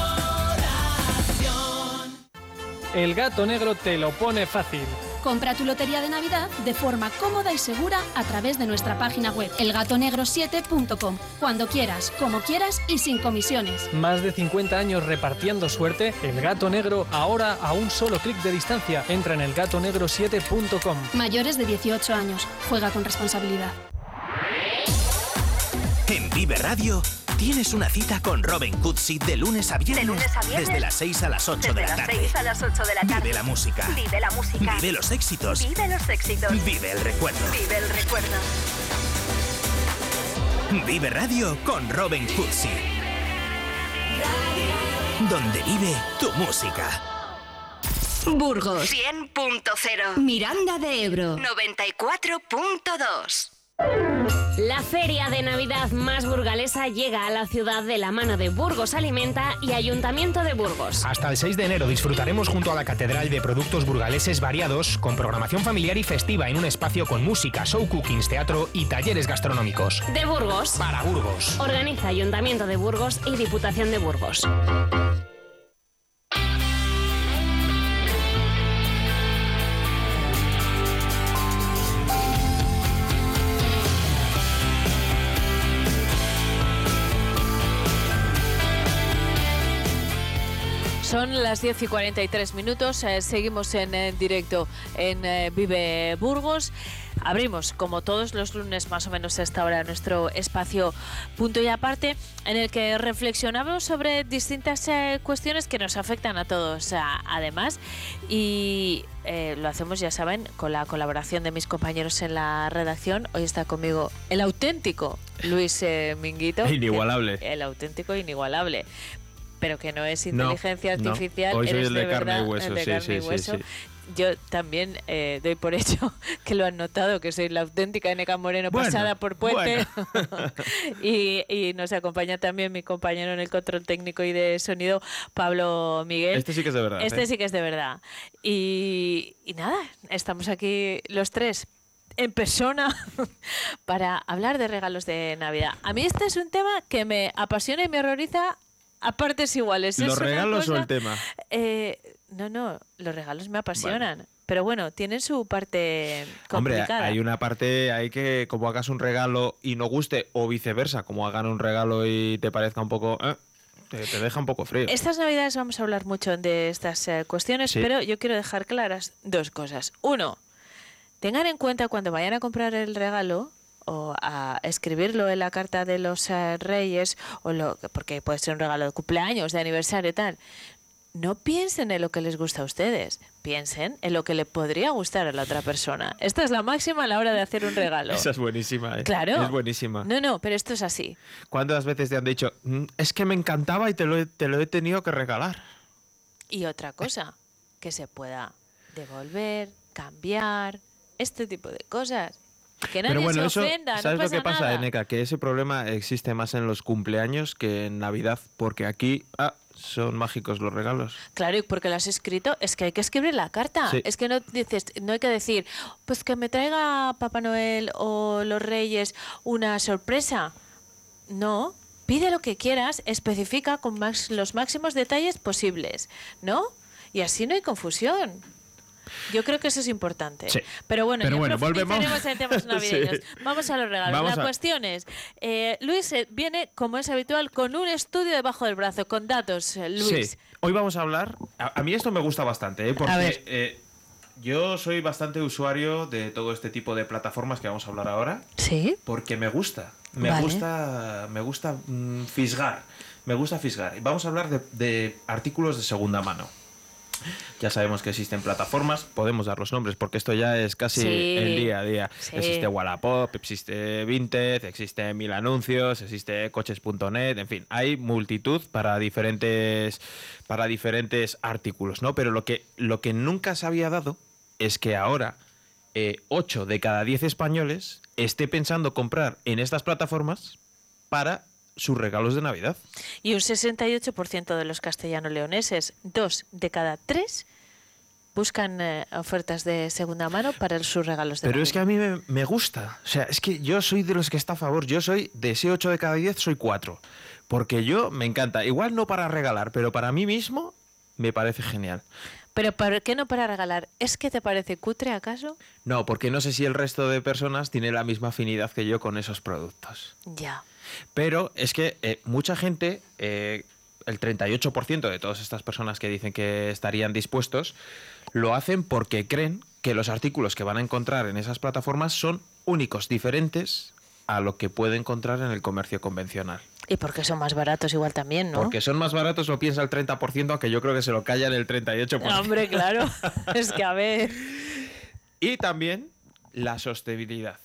El gato negro te lo pone fácil. Compra tu lotería de Navidad de forma cómoda y segura a través de nuestra página web elgatonegro7.com. Cuando quieras, como quieras y sin comisiones. Más de 50 años repartiendo suerte, el gato negro ahora a un solo clic de distancia. Entra en elgatonegro7.com. Mayores de 18 años. Juega con responsabilidad. En Vive Radio tienes una cita con Robin Cutsi de lunes a viernes. De lunes a viernes. Desde las 6 a las 8 Desde de la las tarde. 6 a las 8 de la tarde. Vive la música. Vive la música. Vive los éxitos. Vive los éxitos. Vive el recuerdo. Vive el recuerdo. Vive Radio con Robin Cutsi. Donde vive tu música. Burgos 100.0. Miranda de Ebro 94.2. La feria de Navidad más burgalesa llega a la ciudad de la mano de Burgos Alimenta y Ayuntamiento de Burgos. Hasta el 6 de enero disfrutaremos junto a la Catedral de Productos Burgaleses variados, con programación familiar y festiva en un espacio con música, show cookings, teatro y talleres gastronómicos. De Burgos. Para Burgos. Organiza Ayuntamiento de Burgos y Diputación de Burgos. Son las 10 y 43 minutos, eh, seguimos en directo en eh, Vive Burgos. Abrimos, como todos los lunes, más o menos a esta hora, nuestro espacio punto y aparte, en el que reflexionamos sobre distintas eh, cuestiones que nos afectan a todos, a- además, y eh, lo hacemos, ya saben, con la colaboración de mis compañeros en la redacción. Hoy está conmigo el auténtico Luis Minguito. [LAUGHS] Inigualable. El auténtico inigualable. Pero que no es inteligencia no. artificial. Hoy soy eres el de carne y verdad, hueso, el de sí, carne sí, y sí, hueso. sí. Yo también eh, doy por [LAUGHS] hecho que lo han notado, que soy la auténtica Neca Moreno Bueno, pasada por puente. [LAUGHS] y, y nos acompaña también mi compañero en el control técnico y de sonido, Pablo Miguel. Este sí que es de verdad, Este ¿eh? sí que es de verdad. Y, y nada, estamos aquí los tres en persona [LAUGHS] para hablar de regalos de Navidad. A mí este es un tema que me apasiona y me horroriza a partes iguales. ¿Los regalos o el tema? eh, no, no, los regalos me apasionan. Pero bueno, tienen su parte Hombre, complicada. hay una parte, hay que como hagas un regalo y no guste, o viceversa, como hagan un regalo y te parezca un poco... eh, te, te deja un poco frío. Estas navidades vamos a hablar mucho de estas eh, cuestiones, Sí. pero yo quiero dejar claras dos cosas. Uno, tengan en cuenta cuando vayan a comprar el regalo o a escribirlo en la carta de los eh, reyes, o lo, porque puede ser un regalo de cumpleaños, de aniversario y tal. No piensen en lo que les gusta a ustedes, piensen en lo que le podría gustar a la otra persona. Esta es la máxima a la hora de hacer un regalo. [LAUGHS] Esa es buenísima, ¿eh? Claro. Es buenísima. No, no, pero esto es así. ¿Cuántas veces te han dicho, "Mm, es que me encantaba y te lo he, te lo he tenido que regalar? Y otra cosa, que se pueda devolver, cambiar, este tipo de cosas. Que nadie Pero bueno, se eso, ofenda, no ¿sabes pasa lo que pasa. Eneca? Que ese problema existe más en los cumpleaños que en Navidad, porque aquí ah, son mágicos los regalos. Claro, y porque lo has escrito, es que hay que escribir la carta. Sí. Es que no dices, no hay que decir, pues que me traiga Papá Noel o los Reyes una sorpresa. No, pide lo que quieras, especifica con los máximos detalles posibles, ¿no? Y así no hay confusión. Yo creo que eso es importante. Sí. Pero bueno, Pero ya bueno, volvemos- en temas [LAUGHS] navideños. Sí. Vamos a los regalos. Vamos La a- cuestión es, eh, Luis eh, viene, como es habitual, con un estudio debajo del brazo, con datos, eh, Luis. Sí. Hoy vamos a hablar. A, a mí esto me gusta bastante, ¿eh? porque A ver. eh, yo soy bastante usuario de todo este tipo de plataformas que vamos a hablar ahora. Sí. Porque me gusta. Me Vale. gusta. Me gusta mm, fisgar. Me gusta fisgar. Y Vamos a hablar de, de artículos de segunda mano. Ya sabemos que existen plataformas, podemos dar los nombres porque esto ya es casi Sí. el día a día. Sí. Existe Wallapop, existe Vinted, existe Mil Anuncios, existe coches.net, en fin, hay multitud para diferentes para diferentes artículos, ¿no? Pero lo que lo que nunca se había dado es que ahora 8 de cada 10 españoles esté pensando comprar en estas plataformas para sus regalos de Navidad. Y un 68% de los castellano-leoneses, dos de cada tres, buscan eh, ofertas de segunda mano para sus regalos de Pero es que Navidad. a mí me, me gusta. O sea, es que yo soy de los que está a favor. Yo soy de ese 8 de cada 10, soy 4. Porque yo me encanta. Igual no para regalar, pero para mí mismo me parece genial. Pero ¿por qué no para regalar? ¿Es que te parece cutre acaso? No, porque no sé si el resto de personas tiene la misma afinidad que yo con esos productos. Ya. Pero es que eh, mucha gente, eh, el 38% de todas estas personas que dicen que estarían dispuestos, lo hacen porque creen que los artículos que van a encontrar en esas plataformas son únicos, diferentes a lo que puede encontrar en el comercio convencional. Y porque son más baratos igual también, ¿no? Porque son más baratos, lo piensa el 30%, aunque yo creo que se lo callan el 38%. Hombre, claro. [LAUGHS] es que a ver. Y también la sostenibilidad.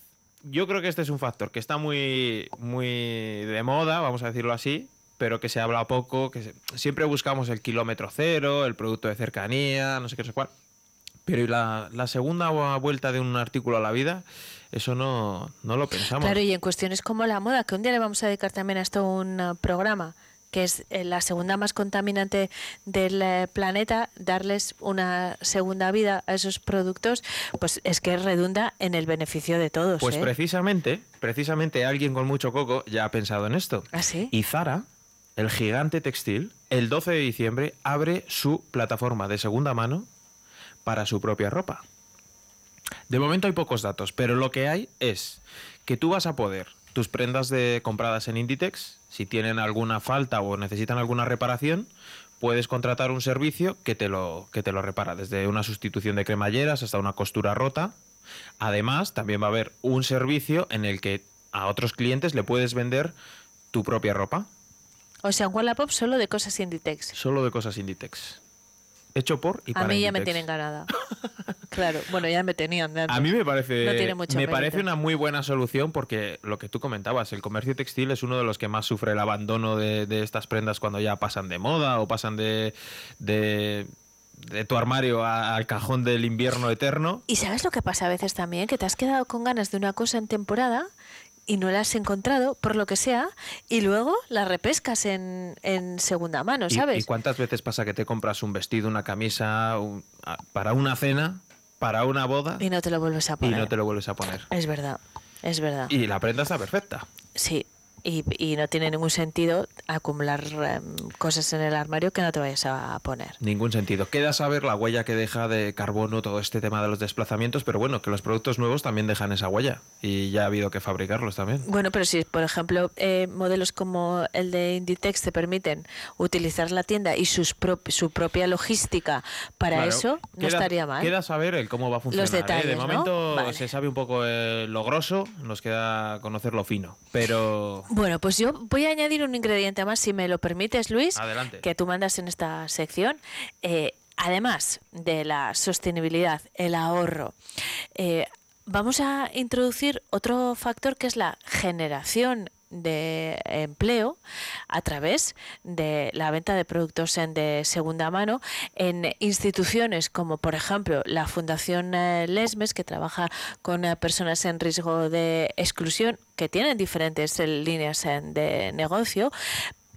Yo creo que este es un factor que está muy, muy de moda, vamos a decirlo así, pero que se habla poco, que se- siempre buscamos el kilómetro cero, el producto de cercanía, no sé qué, no sé cuál. Pero ¿y la, segunda vuelta de un artículo a la vida? Eso no, no lo pensamos. Claro, y en cuestiones como la moda, que un día le vamos a dedicar también a esto un eh, programa, que es eh, la segunda más contaminante del eh, planeta, darles una segunda vida a esos productos, pues es que redunda en el beneficio de todos. Pues ¿eh? precisamente, precisamente alguien con mucho coco ya ha pensado en esto. ¿Ah, sí? Y Zara, el gigante textil, el 12 de diciembre abre su plataforma de segunda mano para su propia ropa. De momento hay pocos datos, pero lo que hay es que tú vas a poder tus prendas de compradas en Inditex, si tienen alguna falta o necesitan alguna reparación, puedes contratar un servicio que te lo que te lo repara, desde una sustitución de cremalleras hasta una costura rota. Además, también va a haber un servicio en el que a otros clientes le puedes vender tu propia ropa, O sea, un Wallapop solo de cosas Inditex. solo de cosas Inditex. Hecho por y A para mí ya me tienen ganada. [LAUGHS] claro, bueno, ya me tenían. de A mí me No parece, tiene mucho me mérito. parece una muy buena solución porque lo que tú comentabas, el comercio textil es uno de los que más sufre el abandono de, de estas prendas cuando ya pasan de moda o pasan de, de, de tu armario a- al cajón del invierno eterno. ¿Y sabes lo que pasa a veces también? Que te has quedado con ganas de una cosa en temporada y no la has encontrado, por lo que sea, y luego la repescas en, en segunda mano, ¿Y- ¿sabes? ¿Y, cuántas veces pasa que te compras un vestido, una camisa un- para una cena, para una boda Y no te lo vuelves a y poner. no te lo vuelves a poner? Es verdad, es verdad. Y la prenda está perfecta. Sí, y, y no tiene ningún sentido acumular em, cosas en el armario que no te vayas a poner. Ningún sentido. Queda saber la huella que deja de carbono todo este tema de los desplazamientos, pero bueno, que los productos nuevos también dejan esa huella y ya ha habido que fabricarlos también. Bueno, pero si, por ejemplo, eh, modelos como el de Inditex te permiten utilizar la tienda y sus pro- su propia logística para Claro, eso, no queda- estaría mal. Queda saber el cómo va a funcionar. ¿eh? detalles, De ¿no? momento Vale. se sabe un poco eh, lo grosso, nos queda conocer lo fino, pero Bueno, pues yo voy a añadir un ingrediente más, si me lo permites, Luis, Adelante. que tú mandas en esta sección. Eh, además de la sostenibilidad, el ahorro, eh, vamos a introducir otro factor que es la generación de empleo a través de la venta de productos en de segunda mano en instituciones como por ejemplo la Fundación eh, Lesmes que trabaja con eh, personas en riesgo de exclusión que tienen diferentes eh, líneas de negocio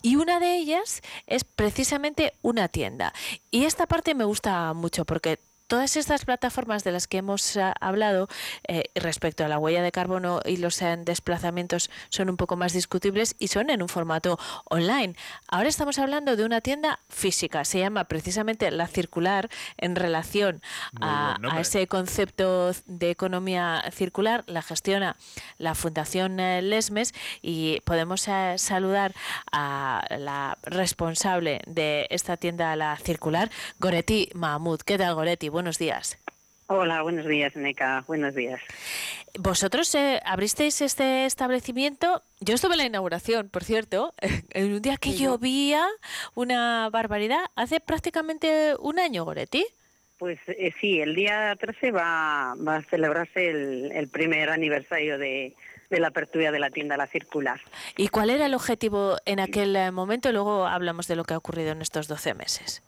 y una de ellas es precisamente una tienda. Y esta parte me gusta mucho porque todas estas plataformas de las que hemos ah, hablado eh, respecto a la huella de carbono y los eh, desplazamientos son un poco más discutibles y son en un formato online. Ahora estamos hablando de una tienda física, se llama precisamente La Circular en relación a, ese concepto de economía circular, la gestiona la Fundación eh, Lesmes y podemos eh, saludar a la responsable de esta tienda La Circular, Goretti Mahmoud. ¿Qué tal, Goretti? Buenos días. Hola, buenos días, Neca. Buenos días. Vosotros eh, abristeis este establecimiento. Yo estuve en la inauguración, por cierto, [LAUGHS] en un día que llovía una barbaridad, hace prácticamente un año, Goretti. Pues eh, sí, el día 13 va, va a celebrarse el, el primer aniversario de, de la apertura de la tienda La Circular. ¿Y cuál era el objetivo en aquel eh, momento? Luego hablamos de lo que ha ocurrido en estos 12 meses.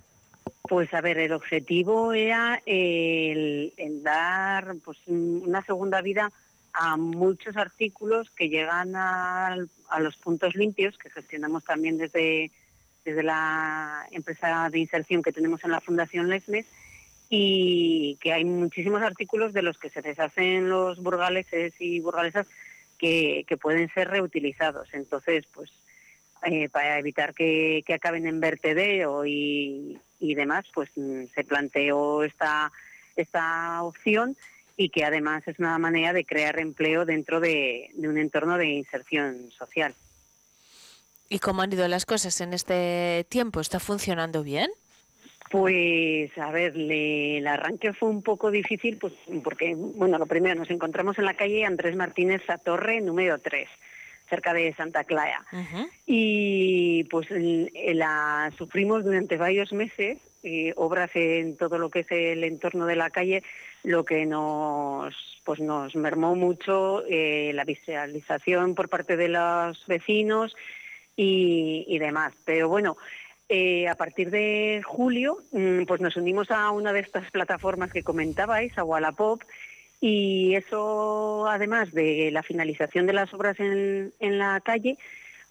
Pues a ver, el objetivo era el, dar pues, un- una segunda vida a muchos artículos que llegan a, los puntos limpios que gestionamos también desde, desde la empresa de inserción que tenemos en la Fundación Lesmes y que hay muchísimos artículos de los que se deshacen los burgaleses y burgalesas que, que pueden ser reutilizados. Entonces, pues eh, para evitar que, que acaben en vertedero y, y demás, pues mm, se planteó esta, esta opción y que además es una manera de crear empleo dentro de, de un entorno de inserción social. ¿Y cómo han ido las cosas en este tiempo? ¿Está funcionando bien? Pues, a ver, le- el arranque fue un poco difícil, pues porque, bueno, lo primero, nos encontramos en la calle Andrés Martínez Torre, número 3, cerca de Santa Clara. Y pues el- la sufrimos durante varios meses, eh, obras en todo lo que es el entorno de la calle, lo que nos, pues nos mermó mucho eh, la visualización por parte de los vecinos y, y demás. Pero bueno, eh, a partir de julio, mm, pues nos unimos a una de estas plataformas que comentabais, a Wallapop, y eso, además de la finalización de las obras en, en la calle,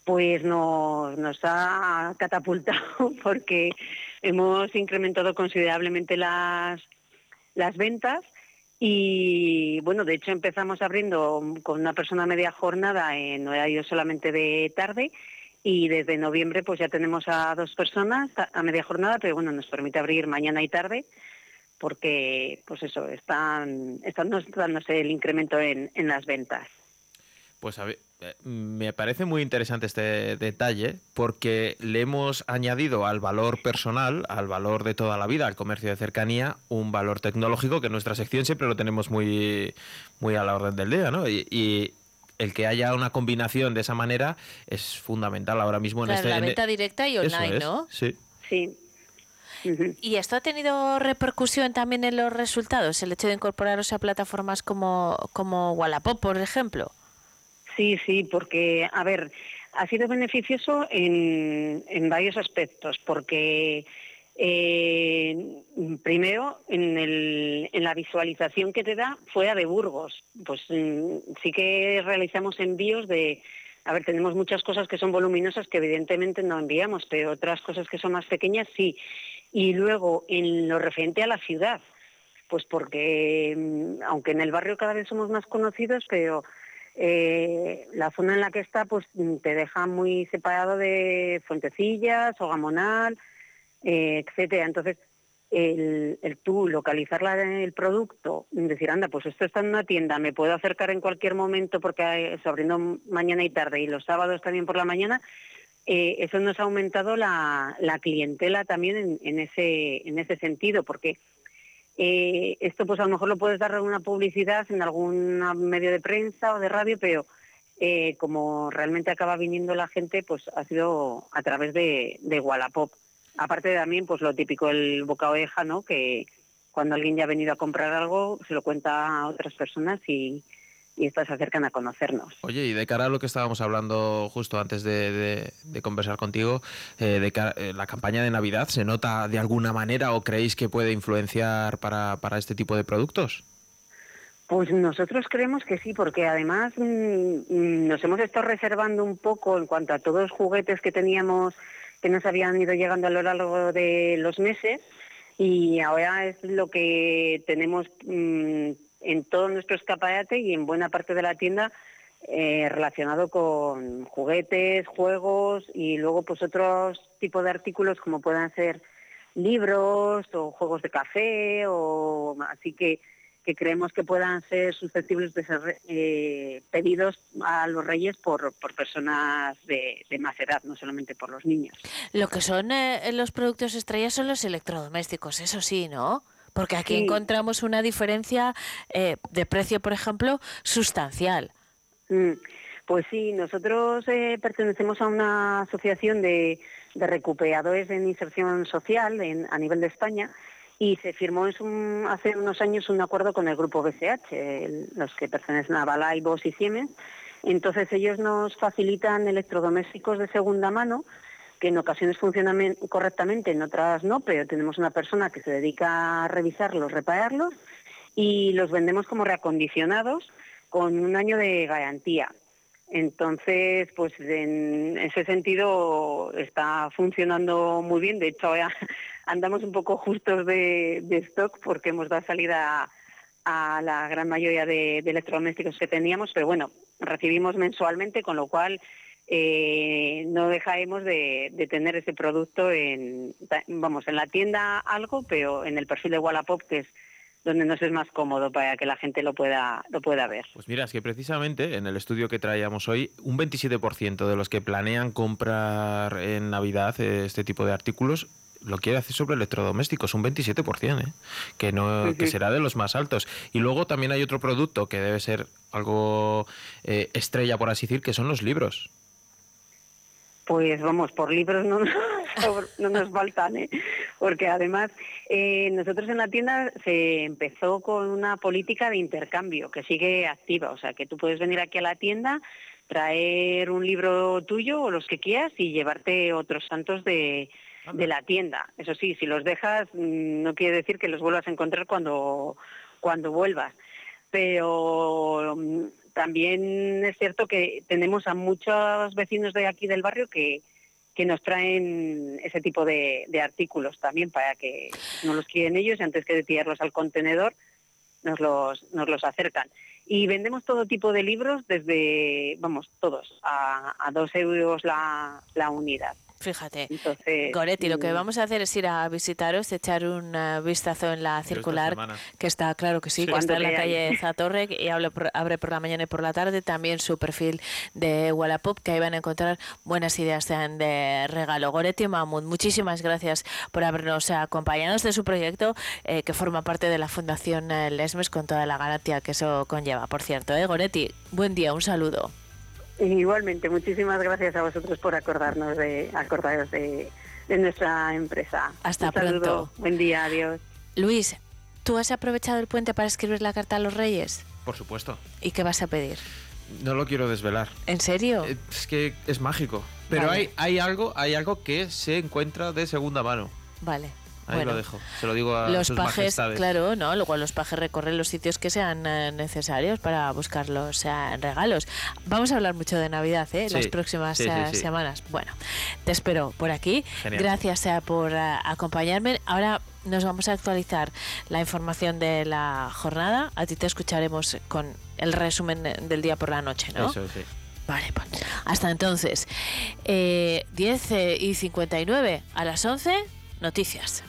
pues nos, nos ha catapultado [LAUGHS] porque hemos incrementado considerablemente las, las ventas. Y bueno, de hecho empezamos abriendo con una persona media jornada en horario solamente de tarde. Y desde noviembre pues ya tenemos a dos personas a media jornada, pero bueno, nos permite abrir mañana y tarde porque pues eso, están, están dándose el incremento en, en las ventas. Pues a ver, eh, me parece muy interesante este detalle porque le hemos añadido al valor personal, al valor de toda la vida, al comercio de cercanía, un valor tecnológico que en nuestra sección siempre lo tenemos muy, muy a la orden del día, ¿no? Y, y el que haya una combinación de esa manera es fundamental ahora mismo en Claro, este... la en- venta directa y Eso online, es, ¿no? Sí. Sí. ¿Y esto ha tenido repercusión también en los resultados? El hecho de incorporaros a plataformas como, como Wallapop, por ejemplo. Sí, sí, porque, a ver, ha sido beneficioso en, en varios aspectos, porque eh, primero en, el- en la visualización que te da fuera de Burgos, pues mm, sí que realizamos envíos de, a ver, tenemos muchas cosas que son voluminosas que evidentemente no enviamos, pero otras cosas que son más pequeñas sí. Y luego en lo referente a la ciudad, pues porque mm, aunque en el barrio cada vez somos más conocidos, pero eh, la zona en la que está pues mm, te deja muy separado de Fuentecillas o Gamonal, eh, etcétera. Entonces, el, el tú localizar el producto, decir, anda, pues esto está en una tienda, me puedo acercar en cualquier momento porque hay- está abriendo mañana y tarde y los sábados también por la mañana, eh, eso nos ha aumentado la, la clientela también en, en ese, en ese sentido, porque eh, esto pues a lo mejor lo puedes dar una publicidad en algún medio de prensa o de radio, pero eh, como realmente acaba viniendo la gente, pues ha sido a través de, de Wallapop. Aparte también, pues lo típico, el boca oreja, ¿no? Que cuando alguien ya ha venido a comprar algo, se lo cuenta a otras personas y, y estas se acercan a conocernos. Oye, y de cara a lo que estábamos hablando justo antes de, de- de conversar contigo, eh, de cara- eh, la campaña de Navidad, ¿se nota de alguna manera o creéis que puede influenciar para, para este tipo de productos? Pues nosotros creemos que sí, porque además mm, mm, nos hemos estado reservando un poco en cuanto a todos los juguetes que teníamos que nos habían ido llegando a lo largo de los meses y ahora es lo que tenemos mm, en todo nuestro escaparate y en buena parte de la tienda eh, relacionado con juguetes, juegos y luego pues otros tipos de artículos como puedan ser libros o juegos de café o así que que creemos que puedan ser susceptibles de ser eh, pedidos a los reyes por, por personas de, de más edad, no solamente por los niños. Lo que son eh, los productos estrellas son los electrodomésticos, eso sí, ¿no? Porque aquí Sí. encontramos una diferencia eh, de precio, por ejemplo, sustancial. Mm, Pues sí, nosotros eh, pertenecemos a una asociación de, de recuperadores en inserción social en- a nivel de España y se firmó hace unos años un acuerdo con el grupo BCH, los que pertenecen a Balay, Bosch y Siemens. Entonces ellos nos facilitan electrodomésticos de segunda mano que en ocasiones funcionan men- correctamente, en otras no, pero tenemos una persona que se dedica a revisarlos, repararlos y los vendemos como reacondicionados con un año de garantía. Entonces, pues en ese sentido está funcionando muy bien. De hecho, ahora [LAUGHS] andamos un poco justos de, stock porque hemos dado salida a la gran mayoría de, electrodomésticos que teníamos, pero bueno, recibimos mensualmente, con lo cual eh, no dejaremos de, de tener ese producto en, vamos, en la tienda algo, pero en el perfil de Wallapop, que es donde nos es más cómodo para que la gente lo pueda, lo pueda ver. Pues mira, es que precisamente en el estudio que traíamos hoy, un 27% de los que planean comprar en Navidad eh, este tipo de artículos lo quiere hacer sobre electrodomésticos, un 27%, ¿eh? que, no, que será de los más altos. Y luego también hay otro producto que debe ser algo eh, estrella, por así decir, que son los libros. Pues vamos, por libros no, [LAUGHS] no nos faltan, ¿eh? porque además eh, nosotros en la tienda se empezó con una política de intercambio que sigue activa, o sea que tú puedes venir aquí a la tienda, traer un libro tuyo o los que quieras y llevarte otros santos de, de la tienda. Eso sí, si los dejas mm, no quiere decir que los vuelvas a encontrar cuando, cuando vuelvas. Pero mm, también es cierto que tenemos a muchos vecinos de aquí del barrio que, que nos traen ese tipo de, artículos también para que no los quieren ellos y antes que de tirarlos al contenedor nos los, nos los acercan. Y vendemos todo tipo de libros desde, vamos, todos, a, a dos euros la, la unidad. Fíjate. Entonces, Goretti, lo que mm, vamos a hacer es ir a visitaros, echar un eh, vistazo en la circular, que está, claro que sí, Sí. que está en la calle. Zatorre y abre por, abre por la mañana y por la tarde. También su perfil de Wallapop, que ahí van a encontrar buenas ideas de, regalo. Goretti Mahmoud, muchísimas gracias por habernos acompañado de su proyecto, eh, que forma parte de la Fundación eh, Lesmes, con toda la garantía que eso conlleva. Por cierto, ¿eh? Goretti, buen día, un saludo. Igualmente, muchísimas gracias a vosotros por acordarnos de, acordaros de, de nuestra empresa. Hasta Un saludo, pronto. Buen día, adiós. Luis, ¿tú has aprovechado el puente para escribir la carta a los Reyes? Por supuesto. ¿Y qué vas a pedir? No lo quiero desvelar. ¿En serio? Eh, Es que es mágico. Pero Vale. hay, hay algo, hay algo que se encuentra de segunda mano. Vale. Ahí Bueno. lo dejo. Se lo digo a los sus pajes, majestades. claro, ¿no? Luego los pajes recorren los sitios que sean eh, necesarios para buscar los regalos. Vamos a hablar mucho de Navidad, ¿eh? Sí, Las próximas sí, sí, eh, semanas. Bueno, te espero por aquí. Genial. Gracias eh, por acompañarme. Ahora nos vamos a actualizar la información de la jornada. A ti te escucharemos con el resumen del día por la noche, ¿no? Eso sí. Vale, pues hasta entonces. Eh, 10 eh, y 59 a las 11, noticias.